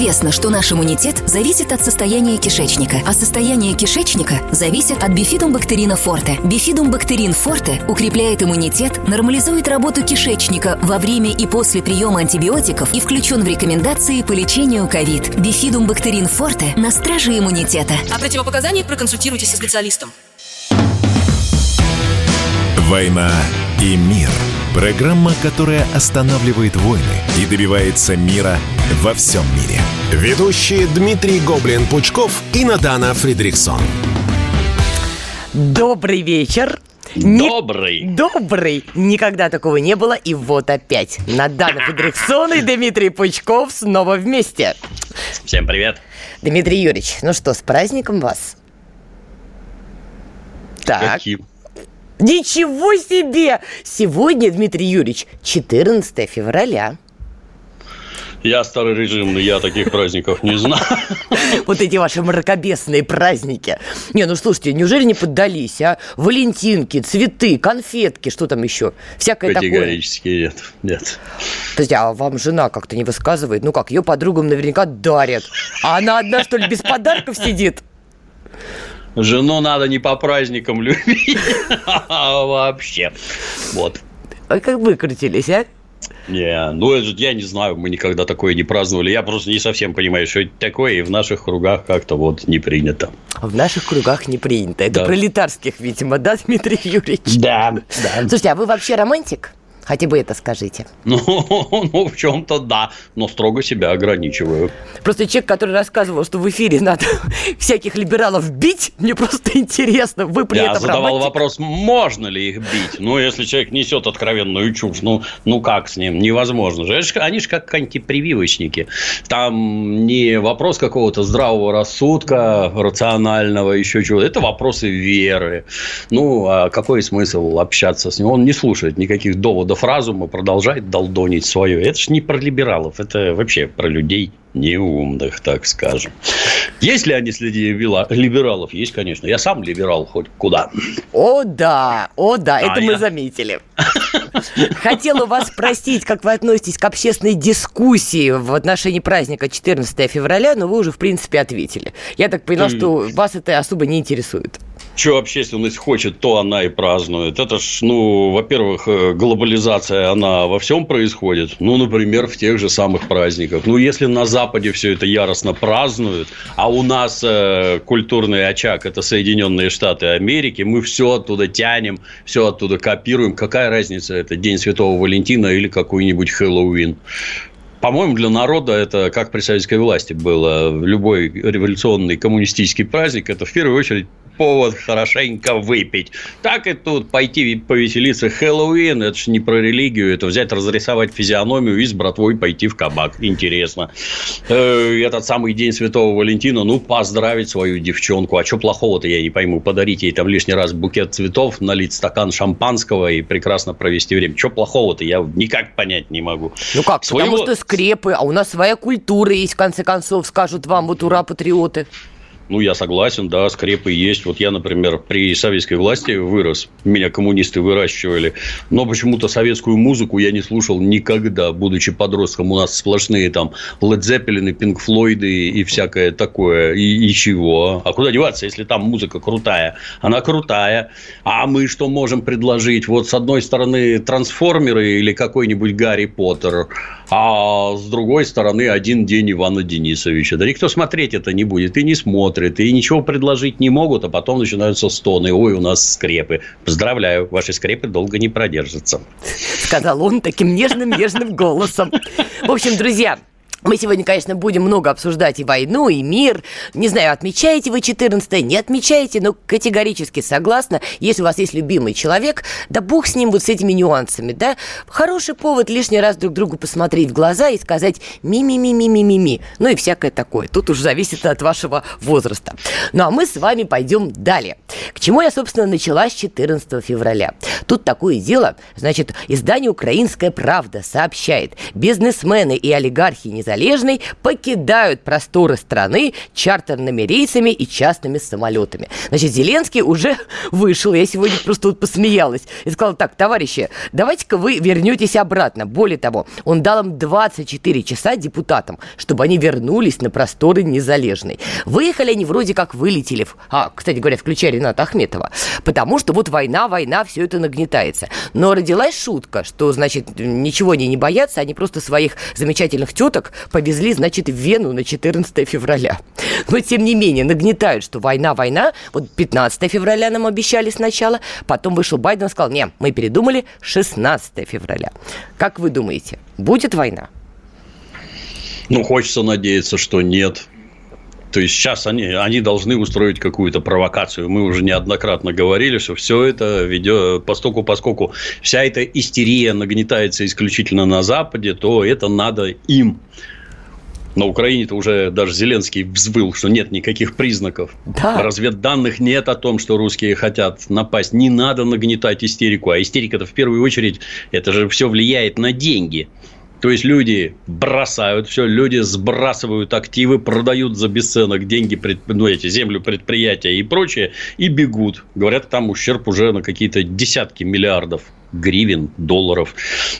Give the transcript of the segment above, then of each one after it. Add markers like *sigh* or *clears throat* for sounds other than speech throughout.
Известно, что наш иммунитет зависит от состояния кишечника, а состояние кишечника зависит от бифидумбактерина форте. Бифидумбактерин форте укрепляет иммунитет, нормализует работу кишечника во время и после приема антибиотиков и включен в рекомендации по лечению ковид. Бифидумбактерин форте на страже иммунитета. О противопоказаниях проконсультируйтесь со специалистом. «Война и мир» – программа, которая останавливает войны и добивается мира во всем мире. Ведущие Дмитрий Гоблин-Пучков и Надана Фридриксон. Добрый вечер. Добрый. Ни... Добрый. Никогда такого не было. И вот опять. Надана *laughs* Федриксон и Дмитрий Пучков снова вместе. Всем привет. Дмитрий Юрьевич, ну что, с праздником вас? Так. Каким? Ничего себе! Сегодня, Дмитрий Юрьевич, 14 февраля. Я старый режимный, я таких праздников не знаю. *laughs* Вот эти ваши мракобесные праздники. Не, ну слушайте, неужели не поддались, а? Валентинки, цветы, конфетки, что там еще? Всякое такое. Категорически нет, нет. Подожди, а вам жена как-то не высказывает? Ну как, ее подругам наверняка дарят. А она одна, что ли, без подарков сидит? Жену надо не по праздникам любить, *laughs* а вообще. Вот. А как выкрутились, а? Не, ну это я не знаю, мы никогда такое не праздновали. Я просто не совсем понимаю, что это такое, и в наших кругах как-то вот не принято. В наших кругах не принято. Это Да. пролетарских, видимо, да, Дмитрий Юрьевич? Да, да. Слушайте, а вы вообще романтик? Хотя бы это скажите. *laughs* Ну, ну, в чем-то да, но строго себя ограничиваю. Просто человек, который рассказывал, что в эфире надо *laughs* всяких либералов бить, мне просто интересно, вы при Я этом задавал романтик? вопрос, можно ли их бить. Ну, если человек несет откровенную чушь, ну, ну как с ним? Невозможно же. Они же как антипрививочники. Там не вопрос какого-то здравого рассудка, рационального, еще чего-то. Это вопросы веры. Ну, а какой смысл общаться с ним? Он не слушает никаких доводов разума, продолжает долдонить свое. Это же не про либералов, это вообще про людей неумных, так скажем. Есть ли они среди либералов? Есть, конечно. Я сам либерал хоть куда. О, да, о, да, А, это мы я- заметили. Хотела вас спросить, как вы относитесь к общественной дискуссии в отношении праздника 14 февраля, но вы уже, в принципе, ответили. Я так поняла, что вас это особо не интересует. Что общественность хочет, то она и празднует. Это ж, ну, во-первых, э, глобализация, она во всем происходит. Ну, например, в тех же самых праздниках. Ну, если на Западе все это яростно празднуют, а у нас э, культурный очаг – это Соединенные Штаты Америки, мы все оттуда тянем, все оттуда копируем. Какая разница, это День Святого Валентина или какой-нибудь Хэллоуин? По-моему, для народа это как при советской власти было. Любой революционный коммунистический праздник – это в первую очередь повод хорошенько выпить. Так и тут пойти повеселиться Хэллоуин, это же не про религию, это взять, разрисовать физиономию и с братвой пойти в кабак. Интересно. Э, Этот самый день Святого Валентина, ну, поздравить свою девчонку. А что плохого-то, я не пойму. Подарить ей там лишний раз букет цветов, налить стакан шампанского и прекрасно провести время. Что плохого-то, я никак понять не могу. Ну как, Своего- потому что скрепы, а у нас своя культура есть, в конце концов, скажут вам, вот ура, патриоты. Ну, я согласен, да, скрепы есть. Вот я, например, при советской власти вырос, меня коммунисты выращивали, но почему-то советскую музыку я не слушал никогда, будучи подростком. У нас сплошные там Led Zeppelin, Pink Floyd и всякое такое. И, и чего? А куда деваться, если там музыка крутая? Она крутая. А мы что можем предложить? Вот с одной стороны трансформеры или какой-нибудь Гарри Поттер, а с другой стороны один день Ивана Денисовича. Да никто смотреть это не будет и не смотрит, и ничего предложить не могут, а потом начинаются стоны. Ой, у нас скрепы. Поздравляю, ваши скрепы долго не продержатся. сказал он таким нежным-нежным голосом. В общем, друзья, мы сегодня, конечно, будем много обсуждать и войну, и мир. Не знаю, отмечаете вы 14 не отмечаете, но категорически согласна. Если у вас есть любимый человек, да бог с ним вот с этими нюансами, да? Хороший повод лишний раз друг другу посмотреть в глаза и сказать ми-ми-ми-ми-ми-ми. Ну и всякое такое. Тут уж зависит от вашего возраста. Ну а мы с вами пойдем далее. К чему я, собственно, начала с 14 февраля. Тут такое дело, значит, издание «Украинская правда» сообщает, бизнесмены и олигархи независимые Незалежной покидают просторы страны чартерными рейсами и частными самолетами. Значит, Зеленский уже *laughs* вышел, я сегодня просто вот посмеялась, и сказал, так, товарищи, давайте-ка вы вернетесь обратно. Более того, он дал им 24 часа депутатам, чтобы они вернулись на просторы Незалежной. Выехали они вроде как вылетели, а, кстати говоря, включая Рената Ахметова, потому что вот война, война, все это нагнетается. Но родилась шутка, что, значит, ничего они не боятся, они просто своих замечательных теток повезли, значит, в Вену на 14 февраля. Но, тем не менее, нагнетают, что война, война. Вот 15 февраля нам обещали сначала, потом вышел Байден и сказал, не, мы передумали, 16 февраля. Как вы думаете, будет война? Ну, хочется надеяться, что нет. То есть сейчас они, они должны устроить какую-то провокацию. Мы уже неоднократно говорили, что все это ведет, постоку, поскольку вся эта истерия нагнетается исключительно на Западе, то это надо им. На Украине-то уже даже Зеленский взвыл, что нет никаких признаков. Да. Разведданных нет о том, что русские хотят напасть. Не надо нагнетать истерику. А истерика-то в первую очередь, это же все влияет на деньги. То есть люди бросают все, люди сбрасывают активы, продают за бесценок деньги, ну, эти землю, предприятия и прочее, и бегут. Говорят, там ущерб уже на какие-то десятки миллиардов гривен, долларов,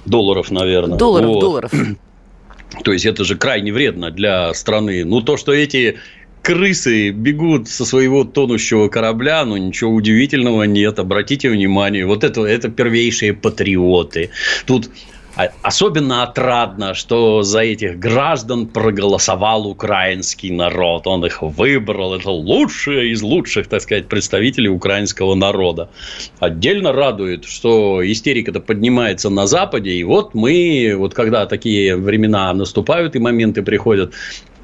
долларов, наверное. Долларов, вот. долларов. *clears throat* То есть это же крайне вредно для страны. Ну, то, что эти крысы бегут со своего тонущего корабля, ну ничего удивительного нет. Обратите внимание, вот это, это первейшие патриоты. Тут особенно отрадно, что за этих граждан проголосовал украинский народ. Он их выбрал. Это лучшие из лучших, так сказать, представителей украинского народа. Отдельно радует, что истерика-то поднимается на Западе. И вот мы, вот когда такие времена наступают и моменты приходят,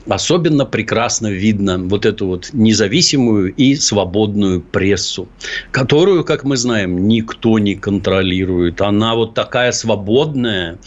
особенно прекрасно видно вот эту вот независимую и свободную прессу, которую, как мы знаем, никто не контролирует. Она вот такая свободная.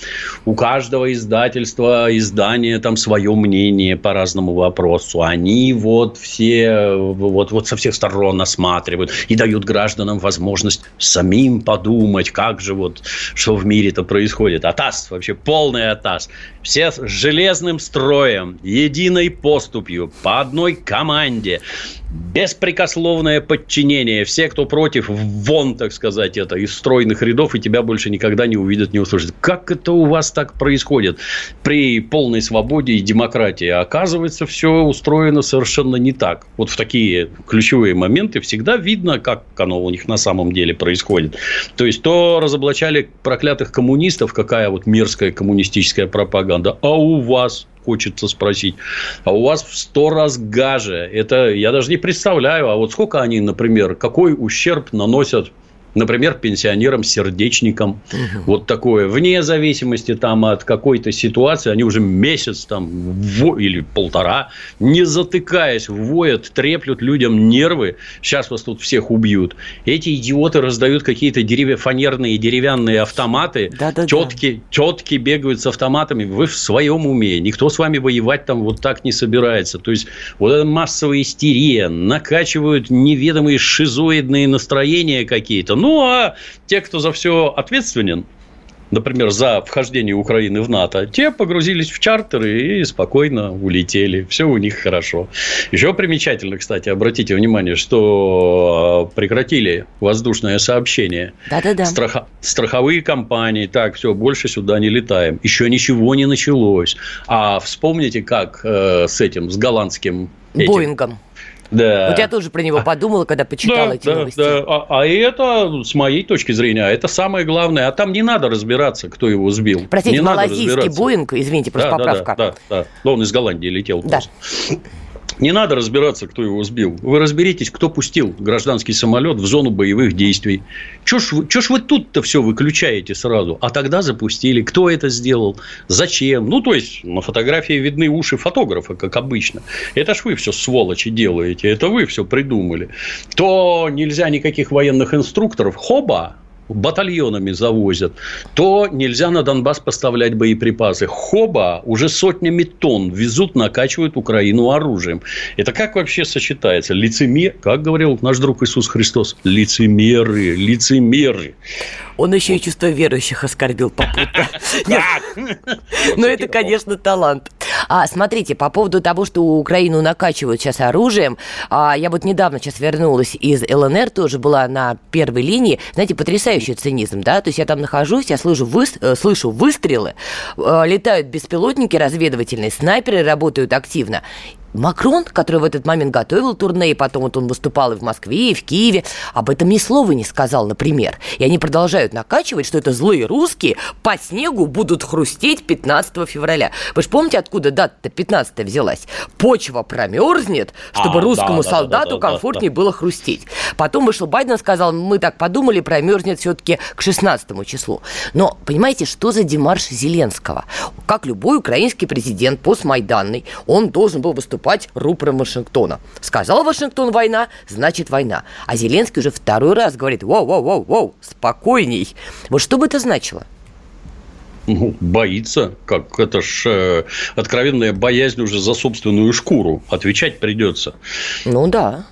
У каждого издательства, издания там свое мнение по разному вопросу. Они вот все вот, вот со всех сторон осматривают и дают гражданам возможность самим подумать, как же вот, что в мире-то происходит. АТАС, вообще полный АТАС. Все с железным строем, единой поступью, по одной команде, беспрекословное подчинение. Все, кто против, вон, так сказать, это из стройных рядов, и тебя больше никогда не увидят, не услышат. Как это у вас так происходит при полной свободе и демократии? Оказывается, все устроено совершенно не так. Вот в такие ключевые моменты всегда видно, как оно у них на самом деле происходит. То есть, то разоблачали проклятых коммунистов, какая вот мерзкая коммунистическая пропаганда, а у вас хочется спросить. А у вас в сто раз гаже. Это я даже не представляю. А вот сколько они, например, какой ущерб наносят Например, пенсионерам-сердечникам. Угу. Вот такое. Вне зависимости там, от какой-то ситуации, они уже месяц там, в... или полтора, не затыкаясь, воят, треплют людям нервы. Сейчас вас тут всех убьют. Эти идиоты раздают какие-то деревья, фанерные деревянные автоматы. Да, да, тетки, да. тетки бегают с автоматами. Вы в своем уме. Никто с вами воевать там вот так не собирается. То есть, вот эта массовая истерия. Накачивают неведомые шизоидные настроения какие-то ну, а те, кто за все ответственен, например, за вхождение Украины в НАТО, те погрузились в чартеры и спокойно улетели. Все у них хорошо. Еще примечательно, кстати, обратите внимание, что прекратили воздушное сообщение. Да-да-да. Страха... Страховые компании, так, все, больше сюда не летаем. Еще ничего не началось. А вспомните, как э, с этим, с голландским... Этим, Боингом да. Вот я тоже про него подумала, когда почитала да, эти да, новости. Да. А, а это, с моей точки зрения, это самое главное. А там не надо разбираться, кто его сбил. Простите, не малазийский Боинг, извините, просто да, поправка. Да, да, да. Он из Голландии летел. Да. Не надо разбираться, кто его сбил. Вы разберитесь, кто пустил гражданский самолет в зону боевых действий. Чего ж чё ж вы тут-то все выключаете сразу? А тогда запустили. Кто это сделал? Зачем? Ну, то есть, на фотографии видны уши фотографа, как обычно. Это ж вы все сволочи делаете. Это вы все придумали. То нельзя никаких военных инструкторов. Хоба! Батальонами завозят, то нельзя на Донбасс поставлять боеприпасы. Хоба уже сотнями тонн везут, накачивают Украину оружием. Это как вообще сочетается? Лицемер, как говорил наш друг Иисус Христос, лицемеры, лицемеры. Он еще и чувство верующих оскорбил попутно. *laughs* Но это, конечно, талант. А смотрите, по поводу того, что Украину накачивают сейчас оружием, а, я вот недавно сейчас вернулась из ЛНР, тоже была на первой линии. Знаете, потрясающий цинизм, да? То есть я там нахожусь, я слышу, вы, э, слышу выстрелы, э, летают беспилотники разведывательные, снайперы работают активно. Макрон, который в этот момент готовил турне, и потом вот он выступал и в Москве, и в Киеве, об этом ни слова не сказал, например. И они продолжают накачивать, что это злые русские по снегу будут хрустеть 15 февраля. Вы же помните, откуда дата-то 15 взялась? Почва промерзнет, чтобы а, русскому да, солдату да, да, комфортнее да, да. было хрустеть. Потом вышел Байден и сказал, мы так подумали, промерзнет все-таки к 16 числу. Но понимаете, что за демарш Зеленского? Как любой украинский президент постмайданный, он должен был выступать выступать рупором Вашингтона. Сказал Вашингтон война, значит война. А Зеленский уже второй раз говорит, воу-воу-воу-воу, спокойней. Вот что бы это значило? Ну, боится, как это ж э, откровенная боязнь уже за собственную шкуру. Отвечать придется. Ну да.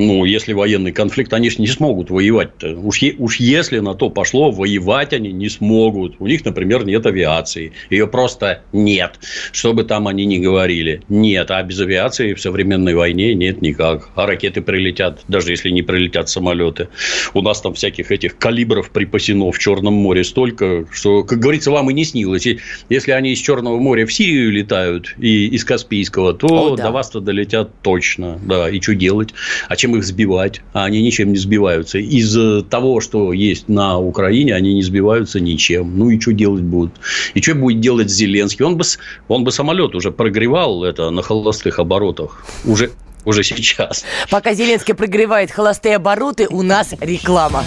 Ну, если военный конфликт, они же не смогут воевать. -то. Уж, е, уж если на то пошло, воевать они не смогут. У них, например, нет авиации. Ее просто нет. Что бы там они ни говорили. Нет. А без авиации в современной войне нет никак. А ракеты прилетят, даже если не прилетят самолеты. У нас там всяких этих калибров припасено в Черном море столько, что, как говорится, вам и не снилось. И если они из Черного моря в Сирию летают и из Каспийского, то О, да. до вас-то долетят точно. Да, и что делать? А чем их сбивать, а они ничем не сбиваются. Из того, что есть на Украине, они не сбиваются ничем. Ну и что делать будут? И что будет делать Зеленский? Он бы, он бы самолет уже прогревал это на холостых оборотах. Уже, уже сейчас. Пока Зеленский прогревает холостые обороты, у нас реклама.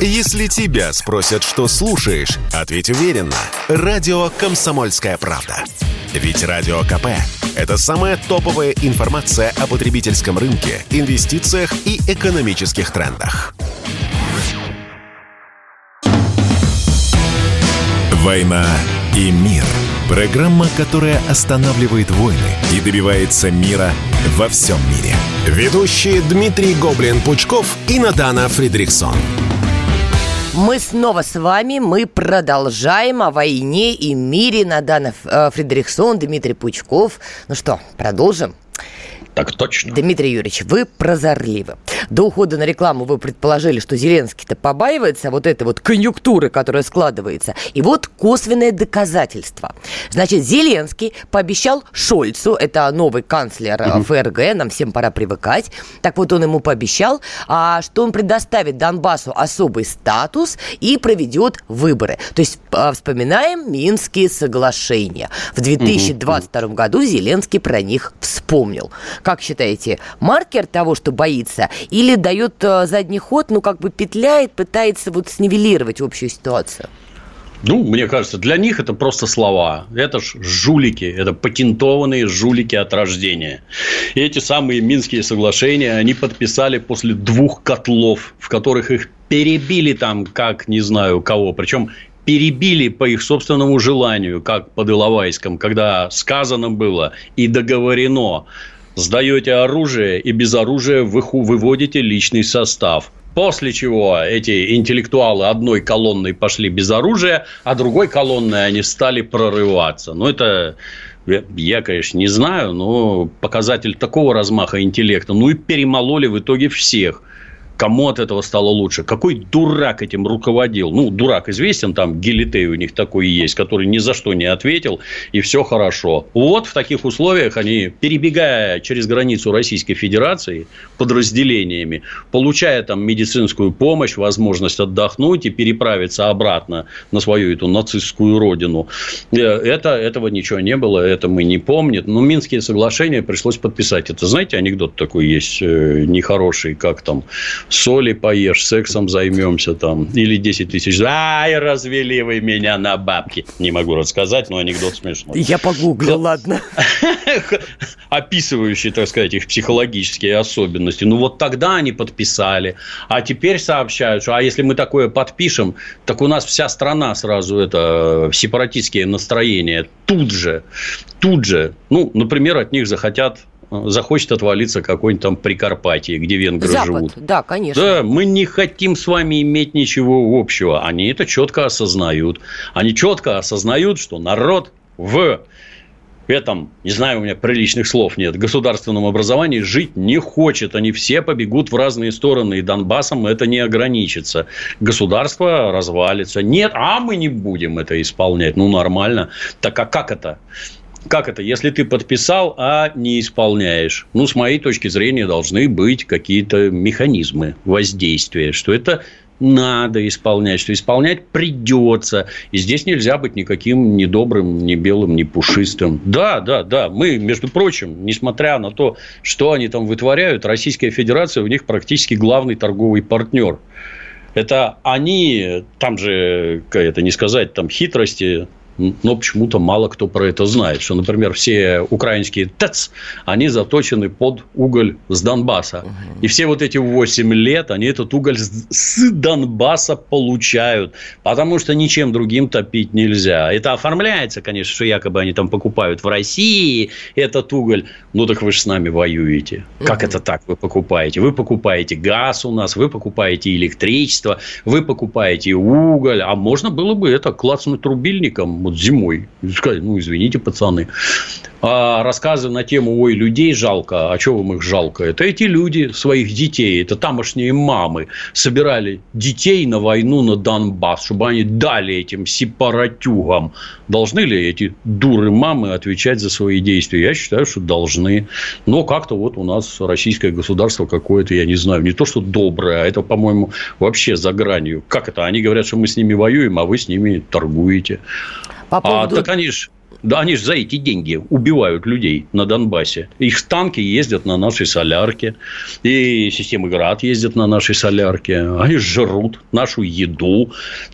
Если тебя спросят, что слушаешь, ответь уверенно. Радио «Комсомольская правда». Ведь Радио КП – это самая топовая информация о потребительском рынке, инвестициях и экономических трендах. «Война и мир» – программа, которая останавливает войны и добивается мира во всем мире. Ведущие Дмитрий Гоблин-Пучков и Надана Фридриксон. Мы снова с вами, мы продолжаем о войне и мире. Надана э, Фредериксон, Дмитрий Пучков. Ну что, продолжим? Так точно. Дмитрий Юрьевич, вы прозорливы. До ухода на рекламу вы предположили, что Зеленский-то побаивается вот этой вот конъюнктуры, которая складывается. И вот косвенное доказательство. Значит, Зеленский пообещал Шольцу, это новый канцлер угу. ФРГ, нам всем пора привыкать. Так вот, он ему пообещал, а, что он предоставит Донбассу особый статус и проведет выборы. То есть а, вспоминаем Минские соглашения. В 2022 угу. году Зеленский про них вспомнил. Как считаете, маркер того, что боится, или дает э, задний ход, ну, как бы петляет, пытается вот снивелировать общую ситуацию? Ну, мне кажется, для них это просто слова. Это ж жулики, это патентованные жулики от рождения. И эти самые Минские соглашения они подписали после двух котлов, в которых их перебили там, как не знаю кого. Причем перебили по их собственному желанию, как под Иловайском, когда сказано было и договорено сдаете оружие и без оружия вы выводите личный состав. После чего эти интеллектуалы одной колонной пошли без оружия, а другой колонной они стали прорываться. Ну, это я, конечно, не знаю, но показатель такого размаха интеллекта. Ну, и перемололи в итоге всех. Кому от этого стало лучше? Какой дурак этим руководил? Ну, дурак известен, там Гелитей у них такой есть, который ни за что не ответил, и все хорошо. Вот в таких условиях они, перебегая через границу Российской Федерации подразделениями, получая там медицинскую помощь, возможность отдохнуть и переправиться обратно на свою эту нацистскую родину, э, это, этого ничего не было, это мы не помним. Но Минские соглашения пришлось подписать. Это, знаете, анекдот такой есть э, нехороший, как там соли поешь, сексом займемся там. Или 10 тысяч. Ай, развели вы меня на бабки. Не могу рассказать, но анекдот смешной. Я погуглю, ладно. *laughs* Описывающий, так сказать, их психологические особенности. Ну, вот тогда они подписали. А теперь сообщают, что а если мы такое подпишем, так у нас вся страна сразу это сепаратистские настроения. Тут же, тут же. Ну, например, от них захотят захочет отвалиться какой-нибудь там Прикарпатии, где венгры Запад, живут. да, конечно. Да, мы не хотим с вами иметь ничего общего. Они это четко осознают. Они четко осознают, что народ в этом, не знаю, у меня приличных слов нет, государственном образовании жить не хочет. Они все побегут в разные стороны, и Донбассом это не ограничится. Государство развалится. Нет, а мы не будем это исполнять. Ну, нормально. Так а как это? Как это? Если ты подписал, а не исполняешь. Ну, с моей точки зрения, должны быть какие-то механизмы воздействия, что это надо исполнять, что исполнять придется. И здесь нельзя быть никаким ни добрым, ни белым, ни пушистым. Да, да, да. Мы, между прочим, несмотря на то, что они там вытворяют, Российская Федерация у них практически главный торговый партнер. Это они, там же, это не сказать, там хитрости, но почему-то мало кто про это знает, что, например, все украинские ТЭЦ, они заточены под уголь с Донбасса. И все вот эти 8 лет они этот уголь с Донбасса получают, потому что ничем другим топить нельзя. Это оформляется, конечно, что якобы они там покупают в России этот уголь. Ну, так вы же с нами воюете. Как это так вы покупаете? Вы покупаете газ у нас, вы покупаете электричество, вы покупаете уголь. А можно было бы это клацнуть рубильником вот зимой. Сказать, ну, извините, пацаны. А рассказы на тему «Ой, людей жалко», а чего вам их жалко? Это эти люди своих детей, это тамошние мамы собирали детей на войну на Донбасс, чтобы они дали этим сепаратюгам. Должны ли эти дуры мамы отвечать за свои действия? Я считаю, что должны. Но как-то вот у нас российское государство какое-то, я не знаю, не то, что доброе, а это, по-моему, вообще за гранью. Как это? Они говорят, что мы с ними воюем, а вы с ними торгуете. По поводу... А, так они же да, они же за эти деньги убивают людей на Донбассе. Их танки ездят на нашей солярке. И системы ГРАД ездят на нашей солярке. Они жрут нашу еду,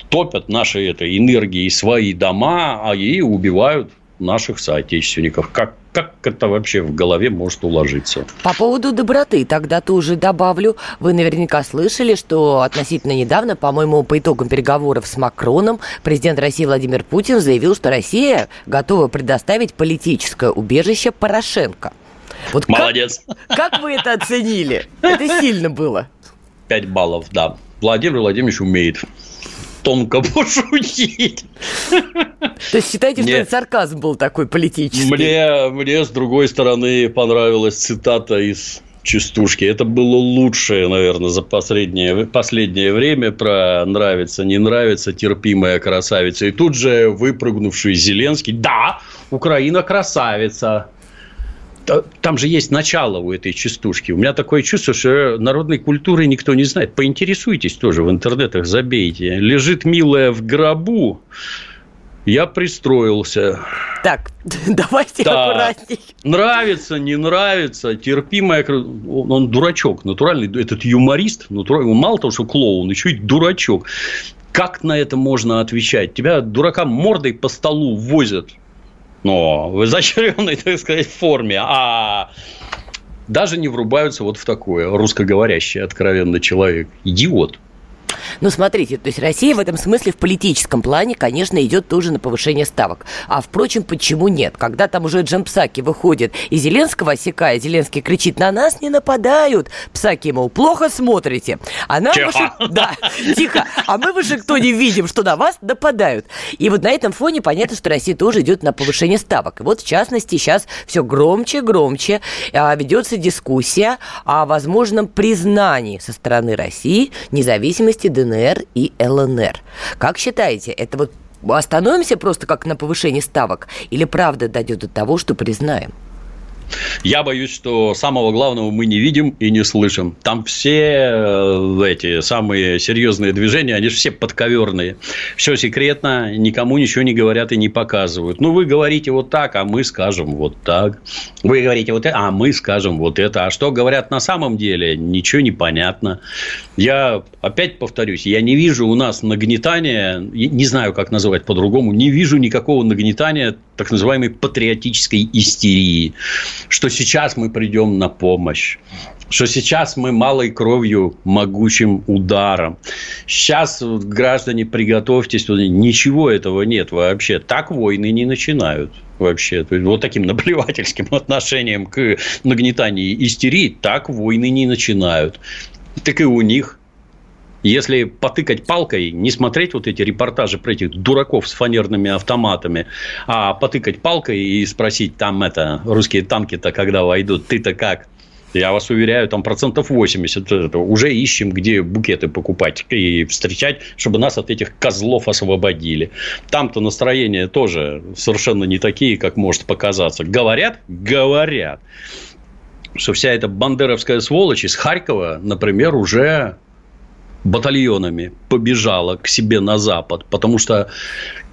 топят наши это, энергии свои дома, а и убивают наших соотечественников. Как, как это вообще в голове может уложиться? По поводу доброты, тогда тоже добавлю. Вы наверняка слышали, что относительно недавно, по-моему, по итогам переговоров с Макроном, президент России Владимир Путин заявил, что Россия готова предоставить политическое убежище Порошенко. Вот Молодец. Как, как вы это оценили? Это сильно было. Пять баллов, да. Владимир Владимирович умеет тонко пошутить. *laughs* То есть считаете, что это сарказм был такой политический? Мне, мне, с другой стороны, понравилась цитата из частушки. Это было лучшее, наверное, за последнее, последнее время про нравится, не нравится, терпимая красавица. И тут же выпрыгнувший Зеленский. Да, Украина красавица там же есть начало у этой частушки. У меня такое чувство, что народной культуры никто не знает. Поинтересуйтесь тоже в интернетах, забейте. Лежит милая в гробу, я пристроился. Так, *laughs* давайте да. аккуратней. Нравится, не нравится, терпимая. Он, он дурачок, натуральный. Этот юморист, натуральный. Он мало того, что клоун, еще и дурачок. Как на это можно отвечать? Тебя дурака мордой по столу возят но в изощренной, *laughs* так сказать, форме, а даже не врубаются вот в такое русскоговорящий откровенно человек. Идиот. Ну, смотрите, то есть Россия в этом смысле в политическом плане, конечно, идет тоже на повышение ставок. А, впрочем, почему нет? Когда там уже Джампсаки выходит и Зеленского осекает, Зеленский кричит, на нас не нападают. Псаки, мол, плохо смотрите. А нам тихо. Ваши... Да, тихо. А мы в Вашингтоне видим, что на вас нападают. И вот на этом фоне понятно, что Россия тоже идет на повышение ставок. И вот, в частности, сейчас все громче, громче а, ведется дискуссия о возможном признании со стороны России независимости ДНР и ЛНР. Как считаете, это вот остановимся просто как на повышении ставок или правда дойдет до того, что признаем? Я боюсь, что самого главного мы не видим и не слышим. Там все э, эти самые серьезные движения, они же все подковерные. Все секретно, никому ничего не говорят и не показывают. Ну, вы говорите вот так, а мы скажем вот так. Вы говорите вот это, а мы скажем вот это. А что говорят на самом деле, ничего не понятно. Я опять повторюсь, я не вижу у нас нагнетания, не знаю, как называть по-другому, не вижу никакого нагнетания так называемой патриотической истерии, что сейчас мы придем на помощь, что сейчас мы малой кровью могучим ударом. Сейчас, граждане, приготовьтесь. Ничего этого нет вообще. Так войны не начинают вообще. То есть, вот таким *laughs* наплевательским отношением к нагнетанию истерии так войны не начинают. Так и у них если потыкать палкой, не смотреть вот эти репортажи про этих дураков с фанерными автоматами, а потыкать палкой и спросить, там это, русские танки-то когда войдут, ты-то как? Я вас уверяю, там процентов 80 уже ищем, где букеты покупать и встречать, чтобы нас от этих козлов освободили. Там-то настроения тоже совершенно не такие, как может показаться. Говорят? Говорят что вся эта бандеровская сволочь из Харькова, например, уже батальонами побежала к себе на запад, потому что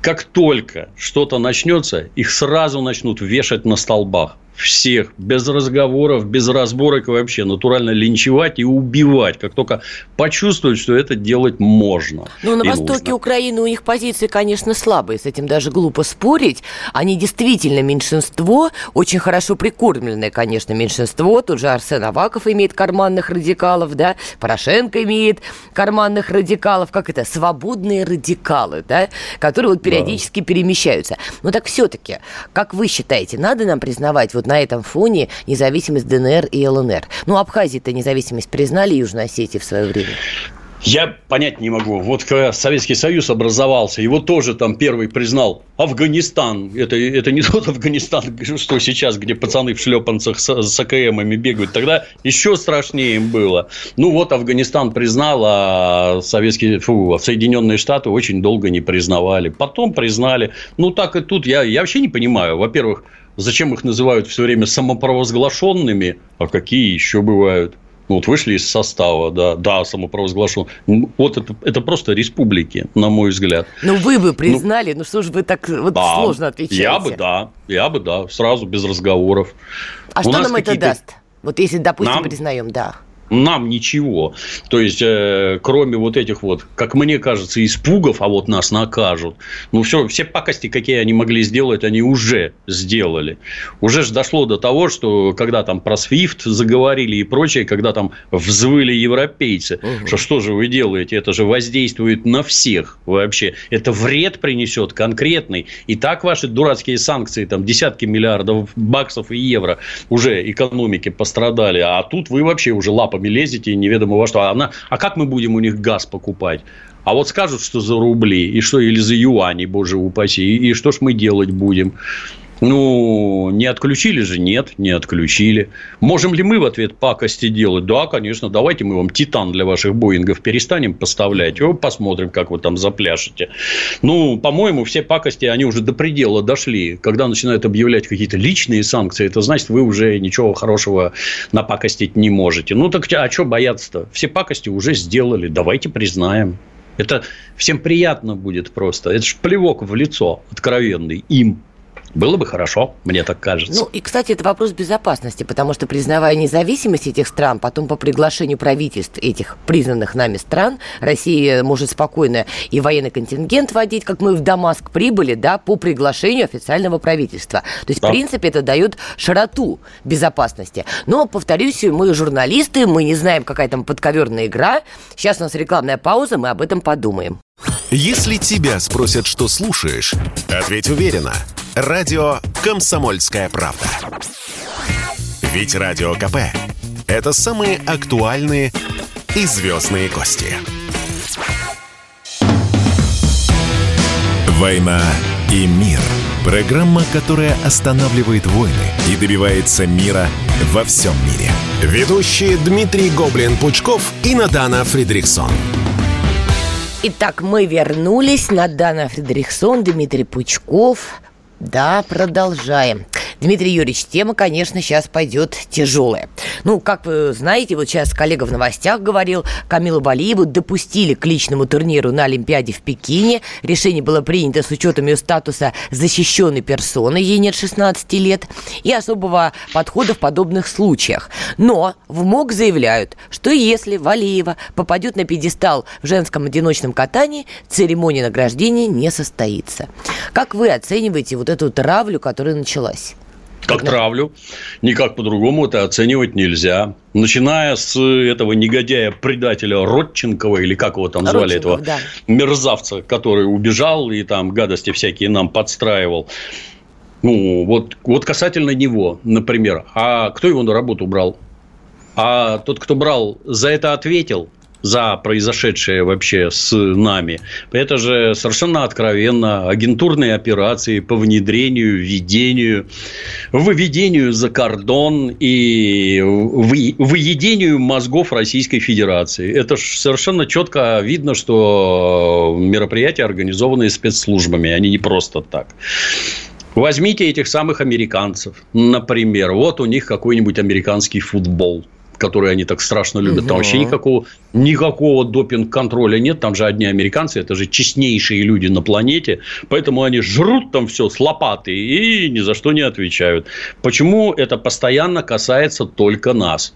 как только что-то начнется, их сразу начнут вешать на столбах всех, без разговоров, без разборок вообще, натурально линчевать и убивать, как только почувствуют, что это делать можно. Ну, на востоке нужно. Украины у них позиции, конечно, слабые, с этим даже глупо спорить. Они действительно меньшинство, очень хорошо прикормленное, конечно, меньшинство. Тут же Арсен Аваков имеет карманных радикалов, да, Порошенко имеет карманных радикалов, как это, свободные радикалы, да, которые вот периодически да. перемещаются. Но так все-таки, как вы считаете, надо нам признавать вот вот на этом фоне независимость ДНР и ЛНР. Ну, Абхазии-то независимость признали Южной Осетии в свое время. Я понять не могу. Вот когда Советский Союз образовался, его тоже там первый признал Афганистан. Это, это не *laughs* тот Афганистан, что сейчас, где пацаны в шлепанцах с, с АКМами бегают. Тогда еще страшнее им было. Ну, вот Афганистан признал, а Советские, фу, Соединенные Штаты очень долго не признавали. Потом признали. Ну, так и тут. Я, я вообще не понимаю. Во-первых, Зачем их называют все время самопровозглашенными? А какие еще бывают? Ну, вот вышли из состава, да, да, самопровозглашен. Вот это, это просто республики, на мой взгляд. Ну, вы бы ну, признали, ну, ну что же вы так вот да, сложно отвечаете? Я бы, да, я бы, да, сразу без разговоров. А У что нам это даст? Вот если, допустим, нам... признаем, да нам ничего. То есть, э, кроме вот этих вот, как мне кажется, испугов, а вот нас накажут. Ну, все, все пакости, какие они могли сделать, они уже сделали. Уже же дошло до того, что когда там про SWIFT заговорили и прочее, когда там взвыли европейцы, угу. что что же вы делаете? Это же воздействует на всех вообще. Это вред принесет конкретный. И так ваши дурацкие санкции, там десятки миллиардов баксов и евро уже экономики пострадали. А тут вы вообще уже лапами бабами лезете и неведомо во что. А, она, а как мы будем у них газ покупать? А вот скажут, что за рубли, и что, или за юани, боже упаси, и, и что ж мы делать будем? Ну, не отключили же? Нет, не отключили. Можем ли мы в ответ пакости делать? Да, конечно. Давайте мы вам титан для ваших Боингов перестанем поставлять. О, посмотрим, как вы там запляшете. Ну, по-моему, все пакости, они уже до предела дошли. Когда начинают объявлять какие-то личные санкции, это значит, вы уже ничего хорошего напакостить не можете. Ну, так а что бояться-то? Все пакости уже сделали. Давайте признаем. Это всем приятно будет просто. Это же плевок в лицо откровенный им. Было бы хорошо, мне так кажется. Ну, и, кстати, это вопрос безопасности, потому что, признавая независимость этих стран, потом по приглашению правительств этих признанных нами стран, Россия может спокойно и военный контингент водить, как мы в Дамаск прибыли, да, по приглашению официального правительства. То есть, да. в принципе, это дает широту безопасности. Но, повторюсь, мы журналисты, мы не знаем, какая там подковерная игра. Сейчас у нас рекламная пауза, мы об этом подумаем. Если тебя спросят, что слушаешь, ответь уверенно. Радио «Комсомольская правда». Ведь Радио КП – это самые актуальные и звездные гости. «Война и мир» – программа, которая останавливает войны и добивается мира во всем мире. Ведущие Дмитрий Гоблин-Пучков и Надана Фридриксон – Итак, мы вернулись. Надана Фредериксон, Дмитрий Пучков. Да, продолжаем. Дмитрий Юрьевич, тема, конечно, сейчас пойдет тяжелая. Ну, как вы знаете, вот сейчас коллега в новостях говорил, Камилу Балиеву допустили к личному турниру на Олимпиаде в Пекине. Решение было принято с учетом ее статуса защищенной персоны, ей нет 16 лет, и особого подхода в подобных случаях. Но в МОК заявляют, что если Валиева попадет на пьедестал в женском одиночном катании, церемония награждения не состоится. Как вы оцениваете вот эту травлю, которая началась? Как травлю. Никак по-другому это оценивать нельзя. Начиная с этого негодяя-предателя Родченкова, или как его там звали, этого да. мерзавца, который убежал и там гадости всякие нам подстраивал. Ну, вот, вот касательно него, например. А кто его на работу брал? А тот, кто брал, за это ответил – за произошедшее вообще с нами. Это же совершенно откровенно агентурные операции по внедрению, введению, выведению за кордон и выедению мозгов Российской Федерации. Это же совершенно четко видно, что мероприятия организованные спецслужбами, они не просто так. Возьмите этих самых американцев, например. Вот у них какой-нибудь американский футбол – которые они так страшно любят. Угу. Там вообще никакого, никакого допинг-контроля нет. Там же одни американцы, это же честнейшие люди на планете. Поэтому они жрут там все с лопаты и ни за что не отвечают. Почему это постоянно касается только нас?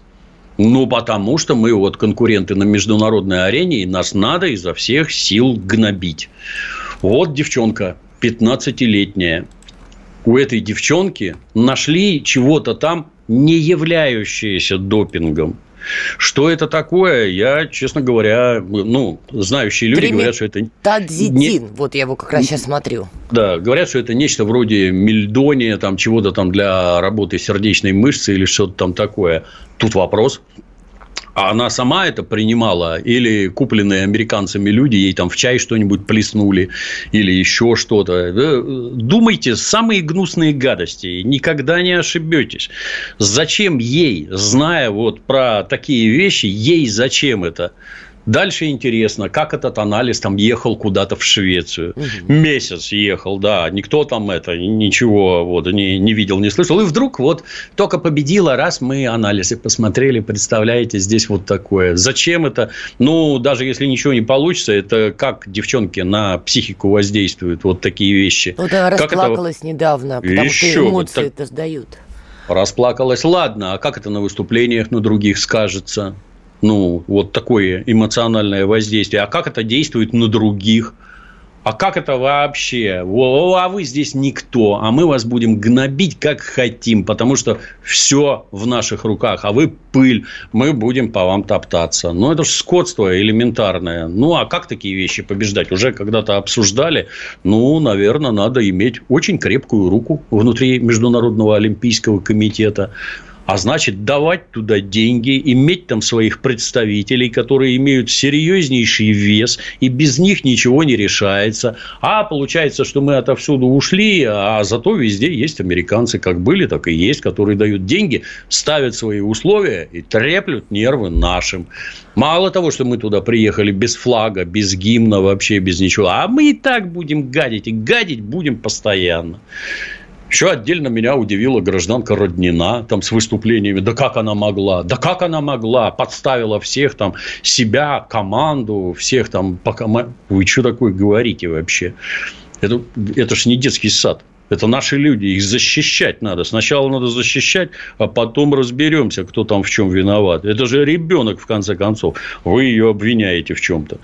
Ну, потому что мы вот конкуренты на международной арене, и нас надо изо всех сил гнобить. Вот девчонка, 15-летняя. У этой девчонки нашли чего-то там не являющиеся допингом. Что это такое, я, честно говоря, ну, знающие люди говорят, что это... Тадзидин, не... вот я его как раз сейчас смотрю. Да, говорят, что это нечто вроде мельдония, там, чего-то там для работы сердечной мышцы или что-то там такое. Тут вопрос, а она сама это принимала, или купленные американцами люди ей там в чай что-нибудь плеснули, или еще что-то. Думайте, самые гнусные гадости, никогда не ошибетесь. Зачем ей, зная вот про такие вещи, ей зачем это? Дальше интересно, как этот анализ там ехал куда-то в Швецию. Угу. Месяц ехал, да. Никто там это, ничего вот, не, не видел, не слышал. И вдруг вот только победила, раз мы анализы посмотрели, представляете, здесь вот такое. Зачем это? Ну, даже если ничего не получится, это как девчонки на психику воздействуют вот такие вещи. Вот она как расплакалась это... недавно, потому Еще что эмоции так... это сдают. Расплакалась, ладно, а как это на выступлениях на других скажется? Ну, вот такое эмоциональное воздействие, а как это действует на других, а как это вообще? О, а вы здесь никто, а мы вас будем гнобить как хотим, потому что все в наших руках, а вы пыль, мы будем по вам топтаться. Ну, это же скотство элементарное. Ну, а как такие вещи побеждать? Уже когда-то обсуждали. Ну, наверное, надо иметь очень крепкую руку внутри Международного Олимпийского комитета а значит, давать туда деньги, иметь там своих представителей, которые имеют серьезнейший вес, и без них ничего не решается. А получается, что мы отовсюду ушли, а зато везде есть американцы, как были, так и есть, которые дают деньги, ставят свои условия и треплют нервы нашим. Мало того, что мы туда приехали без флага, без гимна, вообще без ничего, а мы и так будем гадить, и гадить будем постоянно. Еще отдельно меня удивила гражданка Роднина там с выступлениями. Да как она могла? Да как она могла? Подставила всех там, себя, команду, всех там по команде. Вы что такое говорите вообще? Это, это ж не детский сад. Это наши люди, их защищать надо. Сначала надо защищать, а потом разберемся, кто там в чем виноват. Это же ребенок, в конце концов. Вы ее обвиняете в чем-то.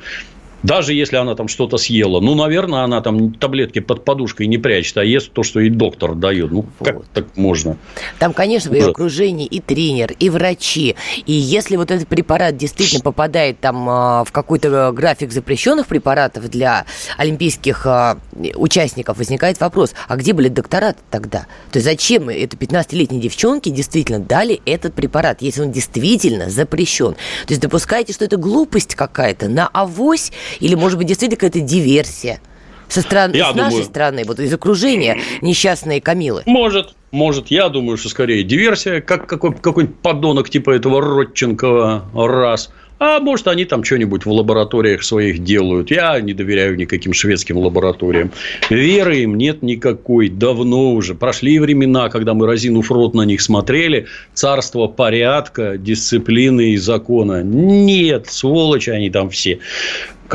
Даже если она там что-то съела, ну, наверное, она там таблетки под подушкой не прячет, а ест то, что ей доктор дает. Ну, вот. как так можно? Там, конечно, в ее окружении и тренер, и врачи. И если вот этот препарат действительно попадает там а, в какой-то график запрещенных препаратов для олимпийских а, участников, возникает вопрос, а где были доктора тогда? То есть зачем этой 15-летней девчонке действительно дали этот препарат, если он действительно запрещен? То есть допускаете, что это глупость какая-то на авось или, может быть, действительно какая-то диверсия? Со стороны, с думаю, нашей стороны, вот из окружения несчастные Камилы. Может, может, я думаю, что скорее диверсия, как какой, какой-нибудь подонок типа этого Родченкова раз. А может, они там что-нибудь в лабораториях своих делают. Я не доверяю никаким шведским лабораториям. Веры им нет никакой. Давно уже. Прошли времена, когда мы, разинув рот, на них смотрели. Царство порядка, дисциплины и закона. Нет, сволочи они там все.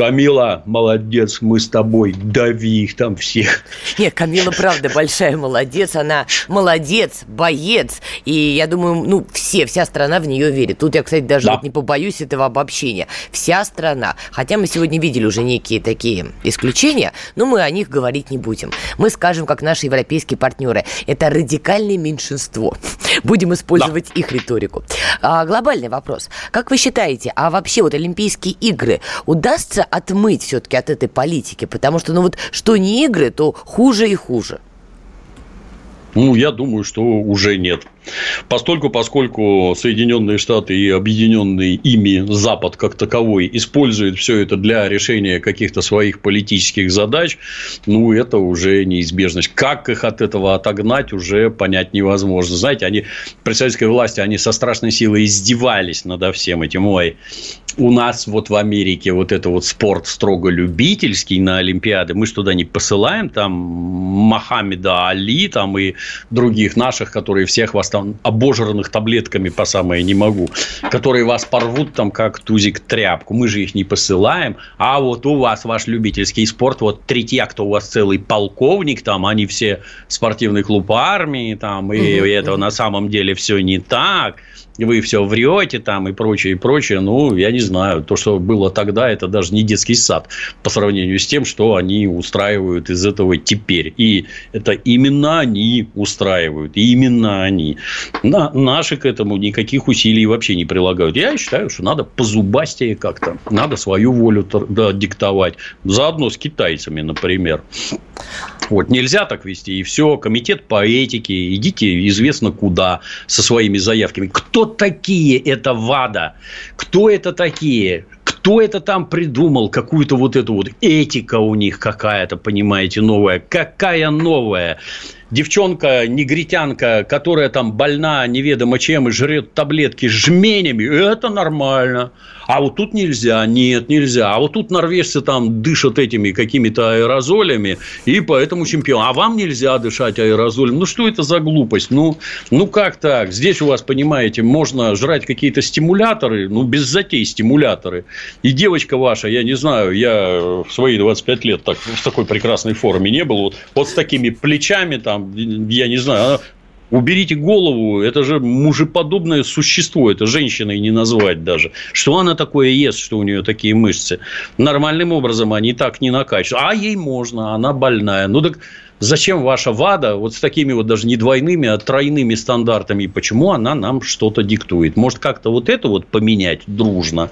Камила, молодец, мы с тобой, дави их там всех. Нет, Камила, правда, большая молодец, она молодец, боец, и я думаю, ну, все, вся страна в нее верит. Тут я, кстати, даже да. вот не побоюсь этого обобщения. Вся страна, хотя мы сегодня видели уже некие такие исключения, но мы о них говорить не будем. Мы скажем, как наши европейские партнеры, это радикальное меньшинство. Будем использовать да. их риторику. А, глобальный вопрос. Как вы считаете, а вообще вот Олимпийские игры удастся отмыть все-таки от этой политики, потому что, ну вот, что не игры, то хуже и хуже. Ну, я думаю, что уже нет. Постольку, поскольку Соединенные Штаты и объединенный ими Запад как таковой используют все это для решения каких-то своих политических задач, ну, это уже неизбежность. Как их от этого отогнать, уже понять невозможно. Знаете, они при советской власти, они со страшной силой издевались над всем этим. Ой, у нас вот в Америке вот это вот спорт строго любительский на Олимпиады, мы же туда не посылаем там Мохаммеда Али там и других наших, которые всех вас там обожранных таблетками по самое не могу, которые вас порвут там как тузик тряпку. Мы же их не посылаем, а вот у вас ваш любительский спорт, вот третья, кто у вас целый полковник, там они все спортивный клуб армии, там, и этого угу. на самом деле все не так вы все врете там и прочее, и прочее. Ну, я не знаю. То, что было тогда, это даже не детский сад по сравнению с тем, что они устраивают из этого теперь. И это именно они устраивают. И именно они. На, наши к этому никаких усилий вообще не прилагают. Я считаю, что надо позубастее как-то. Надо свою волю да, диктовать. Заодно с китайцами, например. Вот, нельзя так вести, и все. Комитет по этике, идите известно куда со своими заявками. Кто такие это ВАДА? Кто это такие? Кто это там придумал? Какую-то вот эту вот этика у них какая-то, понимаете, новая. Какая новая? девчонка, негритянка, которая там больна неведомо чем и жрет таблетки жменями, это нормально. А вот тут нельзя, нет, нельзя. А вот тут норвежцы там дышат этими какими-то аэрозолями, и поэтому чемпион. А вам нельзя дышать аэрозолем. Ну, что это за глупость? Ну, ну как так? Здесь у вас, понимаете, можно жрать какие-то стимуляторы, ну, без затей стимуляторы. И девочка ваша, я не знаю, я в свои 25 лет так, в такой прекрасной форме не был, вот, вот с такими плечами там, я не знаю, Уберите голову, это же мужеподобное существо, это женщиной не назвать даже. Что она такое ест, что у нее такие мышцы? Нормальным образом они так не накачивают. А ей можно, она больная. Ну так зачем ваша ВАДА вот с такими вот даже не двойными, а тройными стандартами? Почему она нам что-то диктует? Может, как-то вот это вот поменять дружно?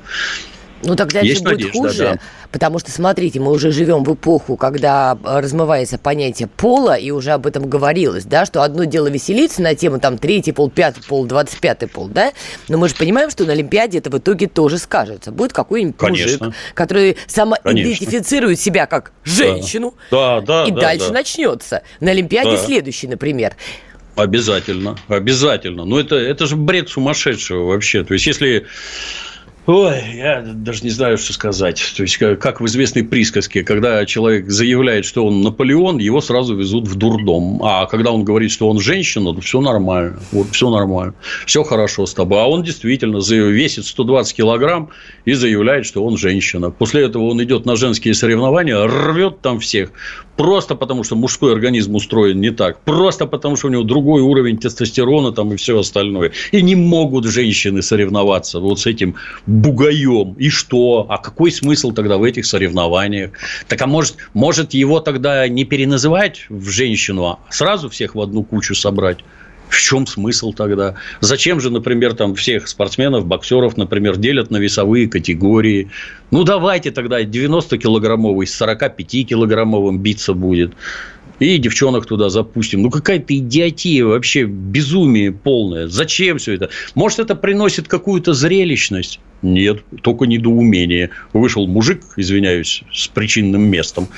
Ну, тогда Есть будет надежда, хуже, да. потому что, смотрите, мы уже живем в эпоху, когда э, размывается понятие пола, и уже об этом говорилось, да, что одно дело веселиться на тему там третий пол, пятый пол, двадцать пятый пол, да, но мы же понимаем, что на Олимпиаде это в итоге тоже скажется. Будет какой-нибудь мужик, который самоидентифицирует себя как женщину, да. Да, да, и да, дальше да. начнется. На Олимпиаде да. следующий, например. Обязательно, обязательно. Но это, это же бред сумасшедшего вообще. То есть, если Ой, я даже не знаю, что сказать. То есть, как в известной присказке, когда человек заявляет, что он Наполеон, его сразу везут в дурдом. А когда он говорит, что он женщина, то все нормально. Вот, все нормально. Все хорошо с тобой. А он действительно весит 120 килограмм и заявляет, что он женщина. После этого он идет на женские соревнования, рвет там всех. Просто потому, что мужской организм устроен не так. Просто потому, что у него другой уровень тестостерона там и все остальное. И не могут женщины соревноваться вот с этим бугаем. И что? А какой смысл тогда в этих соревнованиях? Так а может, может его тогда не переназывать в женщину, а сразу всех в одну кучу собрать? В чем смысл тогда? Зачем же, например, там всех спортсменов, боксеров, например, делят на весовые категории? Ну, давайте тогда 90-килограммовый с 45-килограммовым биться будет. И девчонок туда запустим. Ну, какая-то идиотия, вообще безумие полное. Зачем все это? Может, это приносит какую-то зрелищность? Нет, только недоумение. Вышел мужик, извиняюсь, с причинным местом,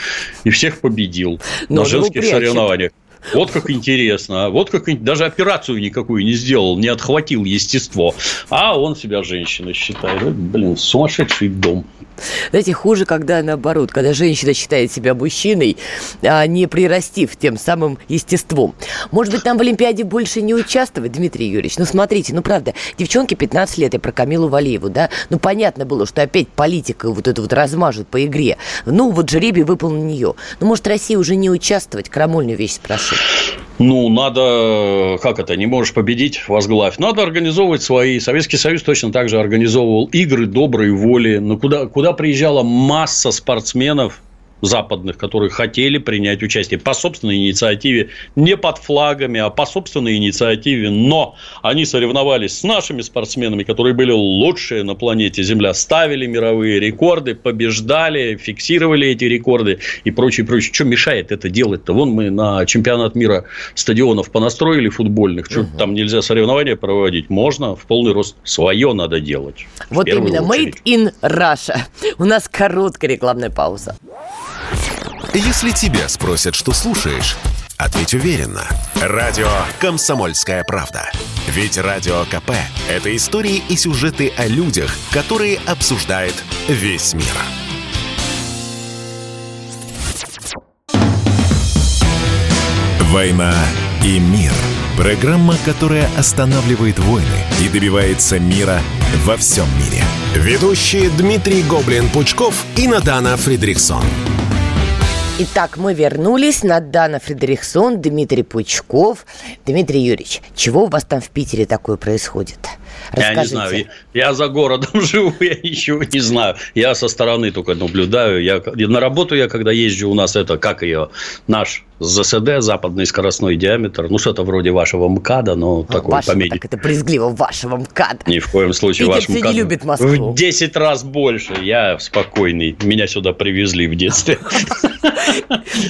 и всех победил Но на женских соревнованиях. Вот как интересно. А вот как даже операцию никакую не сделал, не отхватил естество. А он себя женщиной считает. Блин, сумасшедший дом. Знаете, хуже, когда наоборот, когда женщина считает себя мужчиной, а не прирастив тем самым естеством. Может быть, там в Олимпиаде больше не участвовать, Дмитрий Юрьевич? Ну, смотрите, ну, правда, девчонке 15 лет, и про Камилу Валиеву, да? Ну, понятно было, что опять политика вот это вот размажут по игре. Ну, вот жребий выпал на нее. Ну, может, Россия уже не участвовать? Крамольную вещь спрошу. Ну, надо, как это, не можешь победить, возглавь. Надо организовывать свои. Советский Союз точно так же организовывал игры доброй воли. Но куда, куда приезжала масса спортсменов, западных, которые хотели принять участие по собственной инициативе, не под флагами, а по собственной инициативе, но они соревновались с нашими спортсменами, которые были лучшие на планете Земля, ставили мировые рекорды, побеждали, фиксировали эти рекорды и прочее, прочее. Что мешает это делать-то? Вон мы на чемпионат мира стадионов понастроили футбольных, что угу. там нельзя соревнования проводить, можно в полный рост. Свое надо делать. Вот именно, очередь. made in Russia. У нас короткая рекламная пауза. Если тебя спросят, что слушаешь, ответь уверенно. Радио «Комсомольская правда». Ведь Радио КП – это истории и сюжеты о людях, которые обсуждает весь мир. «Война и мир» – программа, которая останавливает войны и добивается мира во всем мире. Ведущие Дмитрий Гоблин-Пучков и Надана Фридрихсон. Итак, мы вернулись. Надана Фредериксон, Дмитрий Пучков. Дмитрий Юрьевич, чего у вас там в Питере такое происходит? Расскажите. Я не знаю. Я, я за городом *laughs* живу, я ничего не знаю. Я со стороны только наблюдаю. Я, на работу я, когда езжу, у нас это, как ее, наш ЗСД, западный скоростной диаметр. Ну, что-то вроде вашего МКАДа, но а, такой вашего, поменьше. Так это брезгливо вашего МКАДа. Ни в коем случае ваш МКАД. не любит Москву. В 10 раз больше. Я спокойный. Меня сюда привезли в детстве. *laughs*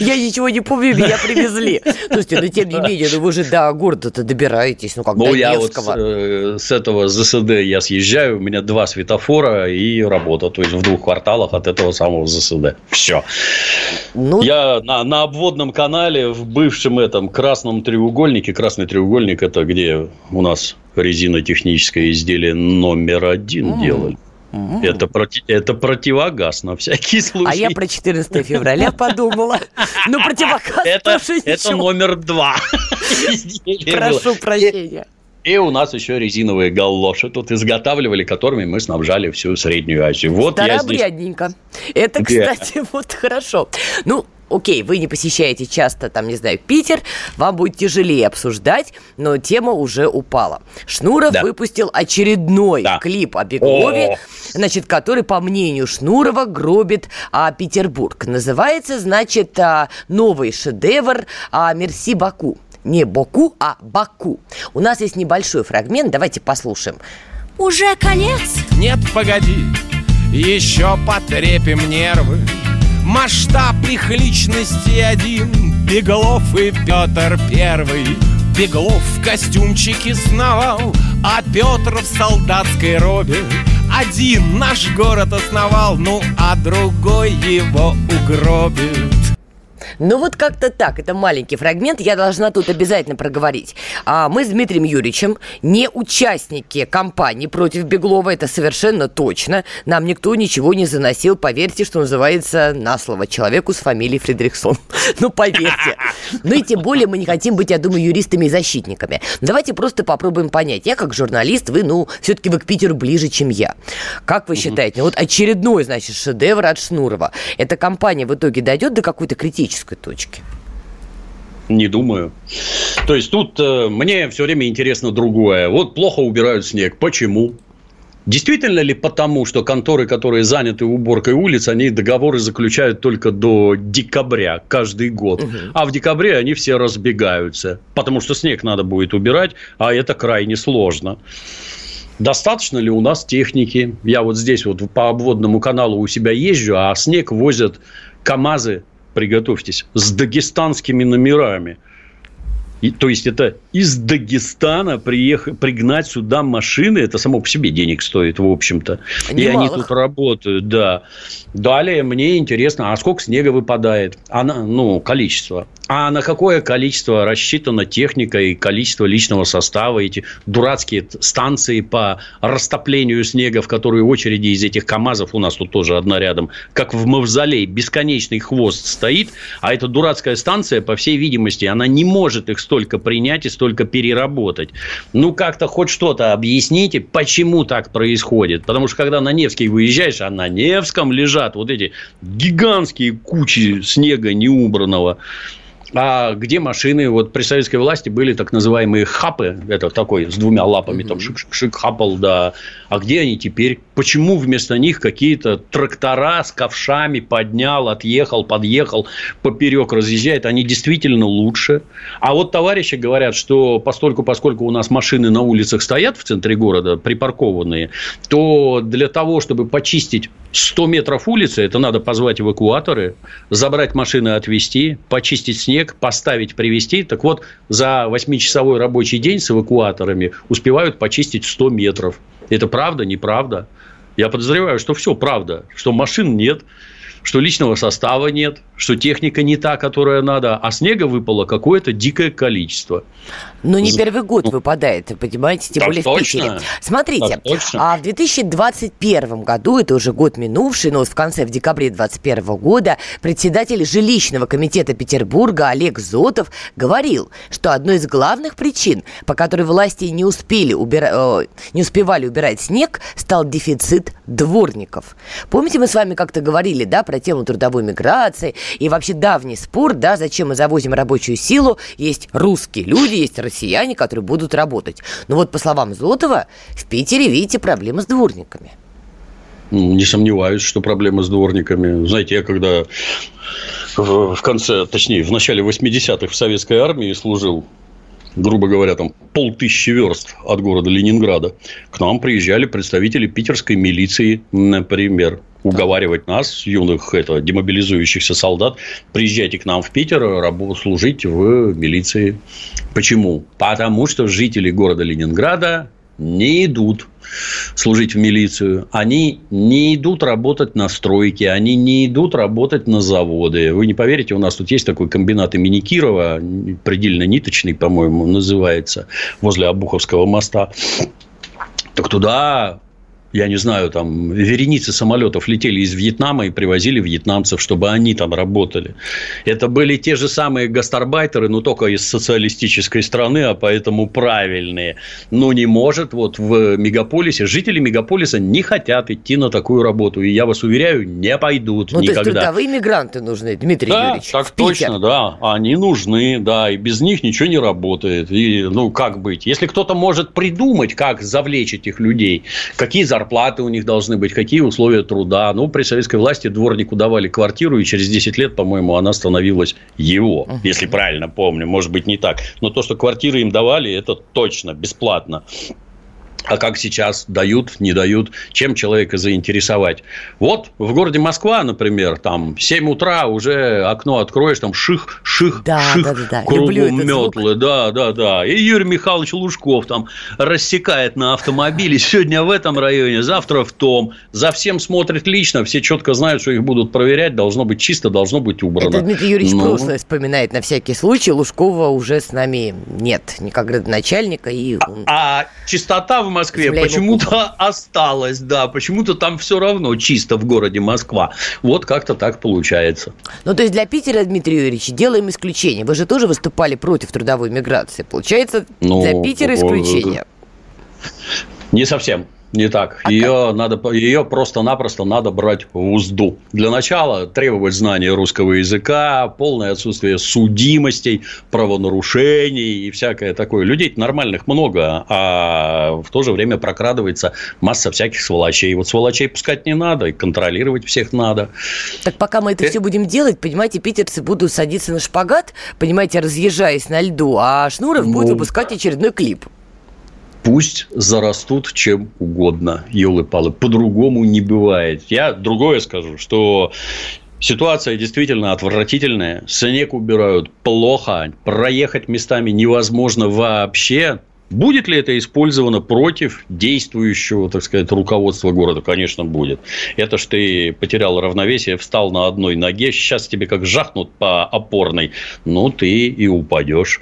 Я ничего не помню, меня привезли. Слушайте, но тем не *laughs* менее, ну вы же до города-то добираетесь, ну как ну, до я вот э, с этого ЗСД я съезжаю, у меня два светофора и работа. То есть, в двух кварталах от этого самого ЗСД. Все. Ну... Я на, на обводном канале в бывшем этом красном треугольнике. Красный треугольник – это где у нас резинотехническое изделие номер один mm. делали. Mm-hmm. Это, проти, это противогаз на всякий случай. *laughs* А я про 14 февраля подумала. Ну, противогаз это, Это номер два. *laughs* Прошу прощения. И у нас еще резиновые галлоши тут изготавливали, которыми мы снабжали всю Среднюю Азию. Вот я здесь... Это, кстати, *laughs* вот хорошо. Ну, окей, вы не посещаете часто, там, не знаю, Питер, вам будет тяжелее обсуждать, но тема уже упала. Шнуров да. выпустил очередной да. клип о Беглове, значит, который, по мнению Шнурова, гробит а, Петербург. Называется, значит, а, новый шедевр а, «Мерси Баку» не Боку, а Баку. У нас есть небольшой фрагмент, давайте послушаем. Уже конец? Нет, погоди, еще потрепим нервы. Масштаб их личности один Беглов и Петр Первый Беглов в костюмчике сновал А Петр в солдатской робе Один наш город основал Ну, а другой его угробит ну вот как-то так, это маленький фрагмент, я должна тут обязательно проговорить. А мы с Дмитрием Юрьевичем не участники кампании против Беглова, это совершенно точно. Нам никто ничего не заносил, поверьте, что называется, на слово человеку с фамилией Фредериксон. *laughs* Ну, поверьте. Ну и тем более мы не хотим быть, я думаю, юристами и защитниками. Давайте просто попробуем понять. Я как журналист, вы, ну, все-таки вы к Питеру ближе, чем я. Как вы считаете, вот очередной, значит, шедевр от Шнурова, эта компания в итоге дойдет до какой-то критической критической точки? Не думаю. То есть тут э, мне все время интересно другое. Вот плохо убирают снег. Почему? Действительно ли потому, что конторы, которые заняты уборкой улиц, они договоры заключают только до декабря каждый год, угу. а в декабре они все разбегаются, потому что снег надо будет убирать, а это крайне сложно. Достаточно ли у нас техники? Я вот здесь вот по обводному каналу у себя езжу, а снег возят КАМАЗы приготовьтесь, с дагестанскими номерами. И, то есть это из Дагестана приехать, пригнать сюда машины, это само по себе денег стоит, в общем-то. И они тут работают, да. Далее мне интересно, а сколько снега выпадает? А на, ну, количество. А на какое количество рассчитана техника и количество личного состава, эти дурацкие станции по растоплению снега, в которые очереди из этих КАМАЗов, у нас тут тоже одна рядом, как в мавзолей, бесконечный хвост стоит, а эта дурацкая станция, по всей видимости, она не может их столько принять и столько переработать. Ну, как-то хоть что-то объясните, почему так происходит. Потому что, когда на Невский выезжаешь, а на Невском лежат вот эти гигантские кучи снега неубранного, а где машины? Вот при советской власти были так называемые хапы, это такой с двумя лапами, там шик-шик-шик, хапал, да. А где они теперь? Почему вместо них какие-то трактора с ковшами поднял, отъехал, подъехал, поперек разъезжает? Они действительно лучше. А вот товарищи говорят, что постольку, поскольку у нас машины на улицах стоят в центре города, припаркованные, то для того, чтобы почистить 100 метров улицы, это надо позвать эвакуаторы, забрать машины, отвезти, почистить снег, снег, поставить, привезти. Так вот, за 8-часовой рабочий день с эвакуаторами успевают почистить 100 метров. Это правда, неправда? Я подозреваю, что все правда, что машин нет, что личного состава нет, что техника не та, которая надо, а снега выпало какое-то дикое количество. Но не первый год ну, выпадает, понимаете, тем более точно. в Питере. Смотрите, а в 2021 году, это уже год минувший, но вот в конце, в декабре 2021 года, председатель жилищного комитета Петербурга Олег Зотов говорил, что одной из главных причин, по которой власти не, успели убира... не успевали убирать снег, стал дефицит дворников. Помните, мы с вами как-то говорили, да, про тему трудовой миграции и вообще давний спор, да, зачем мы завозим рабочую силу, есть русские люди, есть россияне, которые будут работать. Но вот по словам Зотова, в Питере, видите, проблемы с дворниками. Ну, не сомневаюсь, что проблемы с дворниками. Знаете, я когда в конце, точнее, в начале 80-х в советской армии служил, грубо говоря, там полтысячи верст от города Ленинграда, к нам приезжали представители питерской милиции, например, уговаривать нас, юных это, демобилизующихся солдат, приезжайте к нам в Питер, служить в милиции. Почему? Потому что жители города Ленинграда не идут служить в милицию, они не идут работать на стройке, они не идут работать на заводы. Вы не поверите, у нас тут есть такой комбинат имени Кирова, предельно ниточный, по-моему, называется, возле Обуховского моста. Так туда я не знаю, там вереницы самолетов летели из Вьетнама и привозили вьетнамцев, чтобы они там работали. Это были те же самые гастарбайтеры, но только из социалистической страны, а поэтому правильные. Но не может вот в мегаполисе, жители мегаполиса не хотят идти на такую работу. И я вас уверяю, не пойдут ну, никогда. То есть, трудовые мигранты нужны, Дмитрий да, Юрьевич, так точно, да. Они нужны, да, и без них ничего не работает. И, ну, как быть? Если кто-то может придумать, как завлечь этих людей, какие зарплаты зарплаты у них должны быть, какие условия труда. Ну, при советской власти дворнику давали квартиру, и через 10 лет, по-моему, она становилась его, uh-huh. если правильно помню. Может быть, не так. Но то, что квартиры им давали, это точно бесплатно. А как сейчас дают, не дают, чем человека заинтересовать. Вот в городе Москва, например, там 7 утра уже окно откроешь, там ших, ших, да, ших, да, да, да. кругом метлы, да, да, да. И Юрий Михайлович Лужков там рассекает на автомобиле сегодня в этом районе, завтра в том. За всем смотрит лично, все четко знают, что их будут проверять, должно быть чисто, должно быть убрано. Это Дмитрий Юрьевич ну... прошлое вспоминает на всякий случай. Лужкова уже с нами нет, никак начальника. И... А, а чистота в Москве почему-то *laughs* осталось, да, почему-то там все равно чисто в городе Москва. Вот как-то так получается. Ну, то есть для Питера, Дмитрий Юрьевич, делаем исключение. Вы же тоже выступали против трудовой миграции. Получается, ну, для Питера исключение. Не совсем. Не так. А ее, надо, ее просто-напросто надо брать в узду. Для начала требовать знания русского языка, полное отсутствие судимостей, правонарушений и всякое такое. Людей нормальных много, а в то же время прокрадывается масса всяких сволочей. Вот сволочей пускать не надо, и контролировать всех надо. Так пока мы это э... все будем делать, понимаете, питерцы будут садиться на шпагат, понимаете, разъезжаясь на льду, а Шнуров ну... будет выпускать очередной клип пусть зарастут чем угодно, елы-палы. По-другому не бывает. Я другое скажу, что Ситуация действительно отвратительная. Снег убирают плохо. Проехать местами невозможно вообще. Будет ли это использовано против действующего, так сказать, руководства города? Конечно, будет. Это ж ты потерял равновесие, встал на одной ноге, сейчас тебе как жахнут по опорной, ну, ты и упадешь.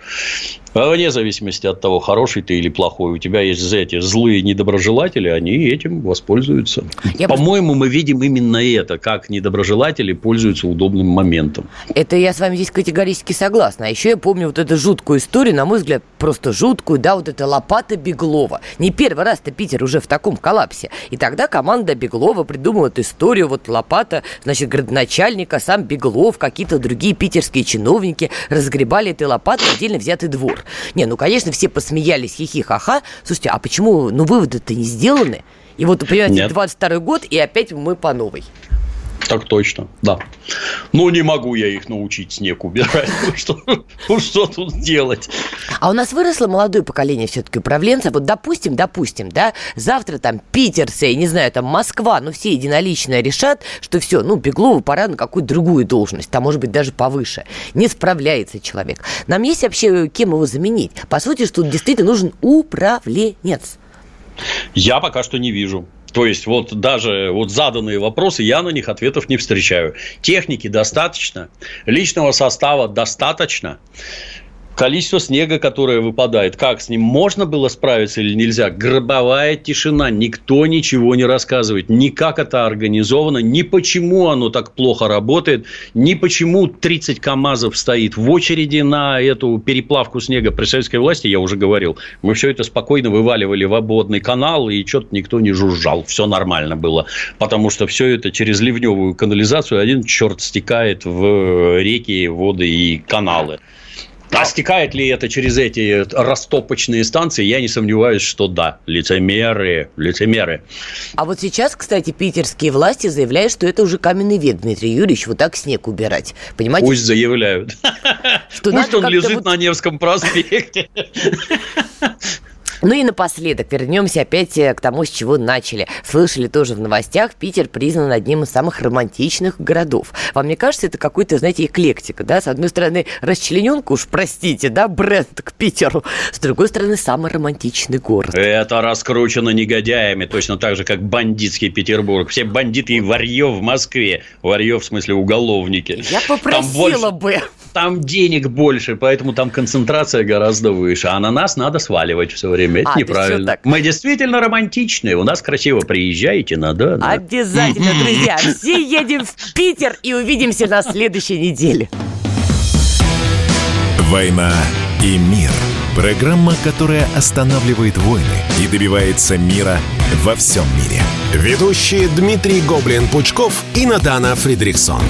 А вне зависимости от того, хороший ты или плохой, у тебя есть эти злые недоброжелатели, они этим воспользуются. Я По-моему, мы видим именно это, как недоброжелатели пользуются удобным моментом. Это я с вами здесь категорически согласна. А еще я помню вот эту жуткую историю, на мой взгляд, просто жуткую, да, вот эта лопата Беглова. Не первый раз-то Питер уже в таком коллапсе. И тогда команда Беглова придумала эту историю, вот лопата, значит, градоначальника, сам Беглов, какие-то другие питерские чиновники разгребали этой лопатой отдельно взятый двор. Не, ну, конечно, все посмеялись, хихи-ха-ха. Слушайте, а почему, ну, выводы-то не сделаны? И вот, понимаете, Нет. 22 год, и опять мы по новой. Так точно, да. Ну, не могу я их научить снег убирать. *laughs* Ну, что, тут делать? А у нас выросло молодое поколение все-таки управленцев. Вот допустим, допустим, да, завтра там питерцы, я не знаю, там Москва, ну, все единолично решат, что все, ну, Беглову пора на какую-то другую должность, там, может быть, даже повыше. Не справляется человек. Нам есть вообще кем его заменить? По сути, что тут действительно нужен управленец. Я пока что не вижу. То есть, вот даже вот заданные вопросы, я на них ответов не встречаю. Техники достаточно, личного состава достаточно количество снега, которое выпадает, как с ним? Можно было справиться или нельзя, гробовая тишина, никто ничего не рассказывает, ни как это организовано, ни почему оно так плохо работает, ни почему 30 КАМАЗов стоит в очереди на эту переплавку снега. При советской власти, я уже говорил, мы все это спокойно вываливали в обводный канал, и что-то никто не жужжал, все нормально было, потому что все это через ливневую канализацию один черт стекает в реки, воды и каналы. А стекает ли это через эти растопочные станции? Я не сомневаюсь, что да. Лицемеры, лицемеры. А вот сейчас, кстати, питерские власти заявляют, что это уже каменный век, Дмитрий Юрьевич, вот так снег убирать. Понимаете? Пусть заявляют. Что Пусть он лежит вот... на Невском проспекте. *laughs* Ну и напоследок вернемся опять э, к тому, с чего начали. Слышали тоже в новостях, Питер признан одним из самых романтичных городов. Вам не кажется, это какой-то, знаете, эклектика, да? С одной стороны, расчлененка, уж простите, да, бренд к Питеру. С другой стороны, самый романтичный город. Это раскручено негодяями, точно так же, как бандитский Петербург. Все бандиты и варье в Москве. Варье в смысле уголовники. Я попросила там больше, бы. Там денег больше, поэтому там концентрация гораздо выше. А на нас надо сваливать все время время. Это а, неправильно. Мы действительно романтичные. У нас красиво приезжайте, надо. Да. Обязательно, друзья. *laughs* Все едем в Питер и увидимся на следующей неделе. «Война и мир». Программа, которая останавливает войны и добивается мира во всем мире. Ведущие Дмитрий Гоблин-Пучков и Натана Фридриксон.